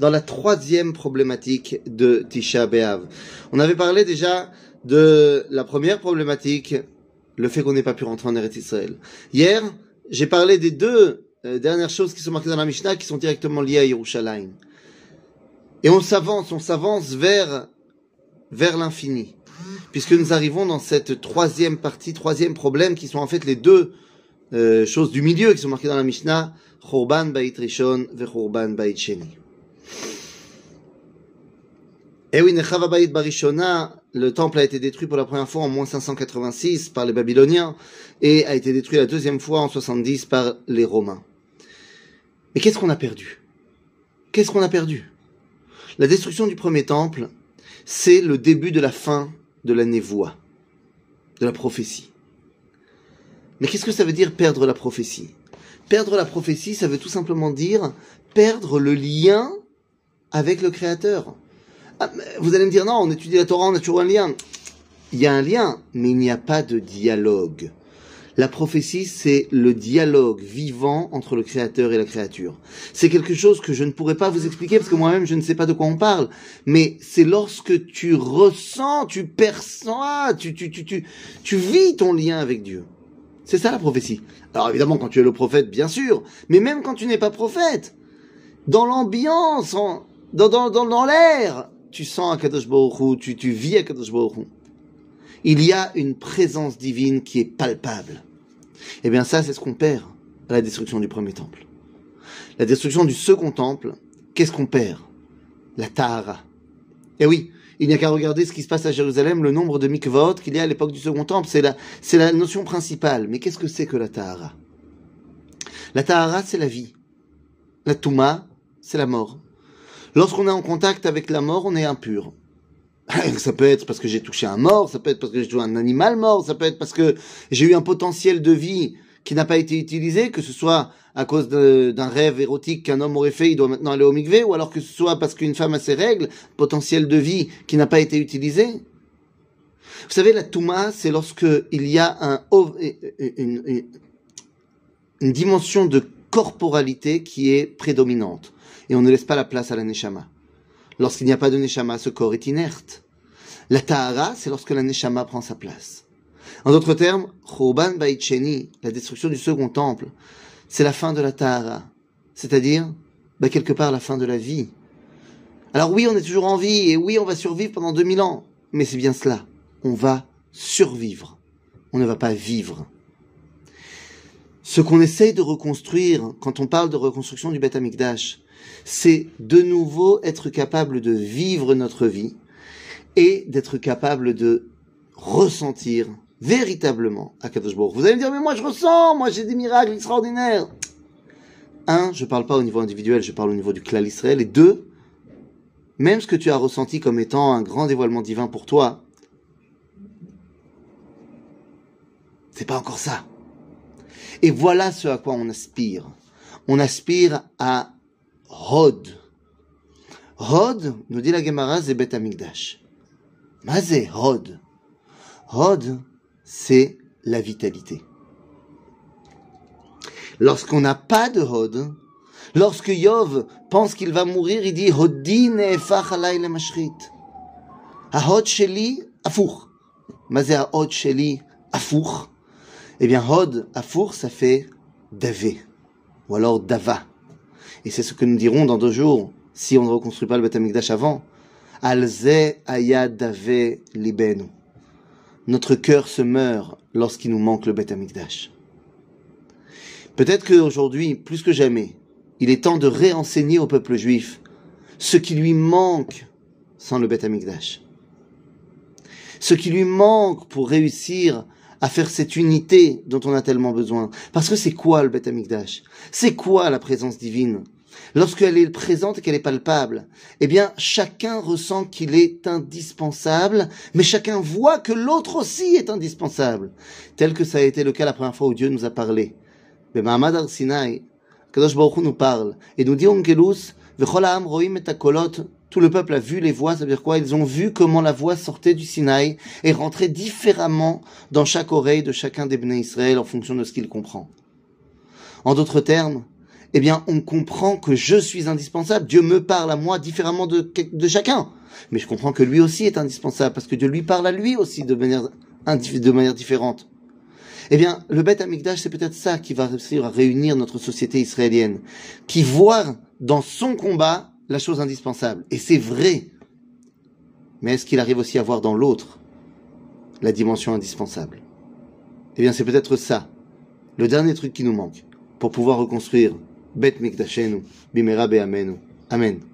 dans la troisième problématique de Tisha B'Av. On avait parlé déjà de la première problématique, le fait qu'on n'ait pas pu rentrer en Eretz Israël. Hier, j'ai parlé des deux euh, dernières choses qui sont marquées dans la Mishnah qui sont directement liées à Yerushalayim. Et on s'avance, on s'avance vers, vers l'infini. Puisque nous arrivons dans cette troisième partie, troisième problème qui sont en fait les deux euh, choses du milieu qui sont marquées dans la Mishnah, Chorban Bait Rishon Chorban Bait Sheni. Et eh oui, Nechava Bait Barishona, le temple a été détruit pour la première fois en moins 586 par les Babyloniens et a été détruit la deuxième fois en 70 par les Romains. Mais qu'est-ce qu'on a perdu? Qu'est-ce qu'on a perdu? La destruction du premier temple, c'est le début de la fin de la névoie, de la prophétie. Mais qu'est-ce que ça veut dire perdre la prophétie? Perdre la prophétie, ça veut tout simplement dire perdre le lien avec le Créateur. Ah, vous allez me dire, non, on étudie la Torah, on a toujours un lien. Il y a un lien, mais il n'y a pas de dialogue. La prophétie, c'est le dialogue vivant entre le créateur et la créature. C'est quelque chose que je ne pourrais pas vous expliquer parce que moi-même je ne sais pas de quoi on parle. Mais c'est lorsque tu ressens, tu perçois, tu, tu, tu, tu, tu vis ton lien avec Dieu. C'est ça la prophétie. Alors évidemment, quand tu es le prophète, bien sûr, mais même quand tu n'es pas prophète, dans l'ambiance, dans, l'air, tu sens Akadosh Baruch tu, tu vis Akadosh Baruch Il y a une présence divine qui est palpable. Eh bien ça, c'est ce qu'on perd à la destruction du premier temple. La destruction du second temple, qu'est-ce qu'on perd? La Tahara. Eh oui, il n'y a qu'à regarder ce qui se passe à Jérusalem, le nombre de mikvot qu'il y a à l'époque du second temple. C'est la, c'est la notion principale. Mais qu'est-ce que c'est que la Tahara? La Tahara, c'est la vie. La Touma, c'est la mort. Lorsqu'on est en contact avec la mort, on est impur. ça peut être parce que j'ai touché un mort, ça peut être parce que j'ai touché un animal mort, ça peut être parce que j'ai eu un potentiel de vie qui n'a pas été utilisé, que ce soit à cause d'un rêve érotique qu'un homme aurait fait, il doit maintenant aller au mikvé, ou alors que ce soit parce qu'une femme a ses règles, potentiel de vie qui n'a pas été utilisé? Vous savez, la touma, c'est lorsque il y a un, une, une dimension de corporalité qui est prédominante. Et on ne laisse pas la place à la neshama. Lorsqu'il n'y a pas de neshama, ce corps est inerte. La tahara, c'est lorsque la neshama prend sa place. En d'autres termes, Churban Baicheni, la destruction du second temple, c'est la fin de la tahara. C'est-à-dire, bah, quelque part, la fin de la vie. Alors oui, on est toujours en vie, et oui, on va survivre pendant 2000 ans. Mais c'est bien cela. On va survivre. On ne va pas vivre. Ce qu'on essaye de reconstruire, quand on parle de reconstruction du Beth Amikdash, c'est de nouveau être capable de vivre notre vie et d'être capable de ressentir véritablement à Kadosh Vous allez me dire, mais moi je ressens, moi j'ai des miracles extraordinaires. Un, je parle pas au niveau individuel, je parle au niveau du clan Israël. Et deux, même ce que tu as ressenti comme étant un grand dévoilement divin pour toi, c'est pas encore ça. Et voilà ce à quoi on aspire. On aspire à Hod. Hod, nous dit la Gemara, c'est Bet Amigdash. Mazé, Hod. Hod, c'est la vitalité. Lorsqu'on n'a pas de Hod, lorsque Yov pense qu'il va mourir, il dit Hodin efach alay le mashrit. Hod sheli afour. Mazé Hod sheli afour. Eh bien, Hod afour, ça fait Davé. Ou alors Dava. Et c'est ce que nous dirons dans deux jours, si on ne reconstruit pas le Beth avant. Alze ayadave libenu. Notre cœur se meurt lorsqu'il nous manque le Beth Amikdash. Peut-être qu'aujourd'hui, plus que jamais, il est temps de réenseigner au peuple juif ce qui lui manque sans le Beth Amikdash. Ce qui lui manque pour réussir à faire cette unité dont on a tellement besoin. Parce que c'est quoi le Beth Amikdash? C'est quoi la présence divine? Lorsqu'elle est présente et qu'elle est palpable, eh bien, chacun ressent qu'il est indispensable, mais chacun voit que l'autre aussi est indispensable. Tel que ça a été le cas la première fois où Dieu nous a parlé. Mais Mahamad al-Sinai, Kadosh Baruch nous parle, et nous dit Onkelus, roim et tout le peuple a vu les voix, ça veut dire quoi? Ils ont vu comment la voix sortait du Sinaï et rentrait différemment dans chaque oreille de chacun des Bnei Israël en fonction de ce qu'il comprend. En d'autres termes, eh bien, on comprend que je suis indispensable. Dieu me parle à moi différemment de, chacun. Mais je comprends que lui aussi est indispensable parce que Dieu lui parle à lui aussi de manière, de manière différente. Eh bien, le Beth Amikdash, c'est peut-être ça qui va réussir à réunir notre société israélienne, qui voit dans son combat la chose indispensable. Et c'est vrai. Mais est-ce qu'il arrive aussi à voir dans l'autre la dimension indispensable? Eh bien, c'est peut-être ça, le dernier truc qui nous manque pour pouvoir reconstruire Bet Mikdashenu, Bimera Be'amenu. Amen.